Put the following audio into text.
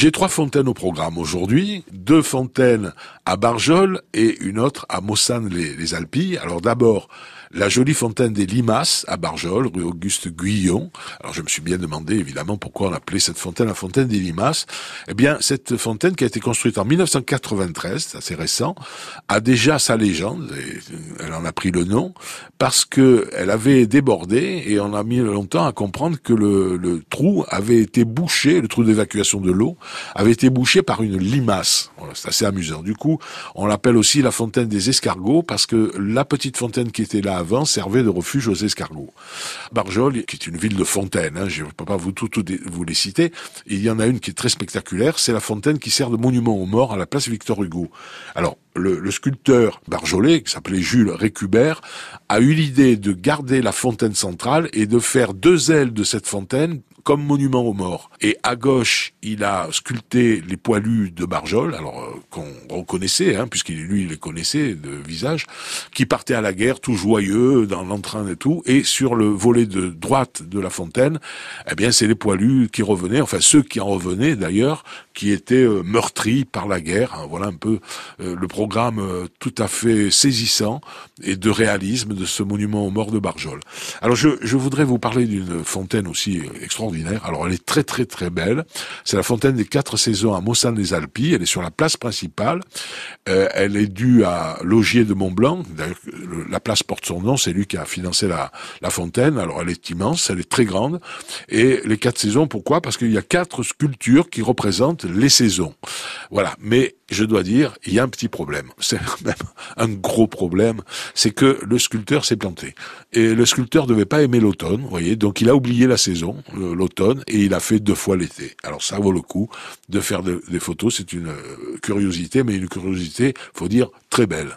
J'ai trois fontaines au programme aujourd'hui, deux fontaines à Barjol et une autre à Mossane-les Alpilles. Alors d'abord, la jolie fontaine des Limaces à Barjol, rue Auguste Guyon. Alors je me suis bien demandé évidemment pourquoi on appelait cette fontaine la fontaine des Limaces. Eh bien, cette fontaine qui a été construite en 1993, c'est assez récent, a déjà sa légende, et elle en a pris le nom, parce que elle avait débordé et on a mis longtemps à comprendre que le, le trou avait été bouché, le trou d'évacuation de l'eau avait été bouché par une limace. C'est assez amusant. Du coup, on l'appelle aussi la fontaine des escargots parce que la petite fontaine qui était là avant servait de refuge aux escargots. Barjol, qui est une ville de fontaines, hein, je ne peux pas vous tout, vous les citer, il y en a une qui est très spectaculaire, c'est la fontaine qui sert de monument aux morts à la place Victor Hugo. Alors, le, le sculpteur barjolais, qui s'appelait Jules Récubert, a eu l'idée de garder la fontaine centrale et de faire deux ailes de cette fontaine comme monument aux morts. Et à gauche, il a sculpté les poilus de Barjol, alors euh, qu'on reconnaissait, hein, puisqu'il lui les connaissait de visage, qui partaient à la guerre tout joyeux dans l'entrain et tout. Et sur le volet de droite de la fontaine, eh bien, c'est les poilus qui revenaient, enfin ceux qui en revenaient d'ailleurs, qui étaient euh, meurtris par la guerre. Hein. voilà un peu euh, le programme tout à fait saisissant et de réalisme de ce monument aux morts de Barjol. Alors je, je voudrais vous parler d'une fontaine aussi extraordinaire alors elle est très très très belle. C'est la fontaine des quatre saisons à Mossane-les-Alpilles. Elle est sur la place principale. Euh, elle est due à Logier de Montblanc. La place porte son nom. C'est lui qui a financé la, la fontaine. Alors elle est immense, elle est très grande. Et les quatre saisons, pourquoi? Parce qu'il y a quatre sculptures qui représentent les saisons. Voilà. Mais je dois dire, il y a un petit problème. C'est même un gros problème. C'est que le sculpteur s'est planté. Et le sculpteur devait pas aimer l'automne, vous voyez. Donc il a oublié la saison, l'automne, et il a fait deux fois l'été. Alors ça vaut le coup de faire des photos. C'est une euh, curiosité, mais une curiosité, faut dire, très belle.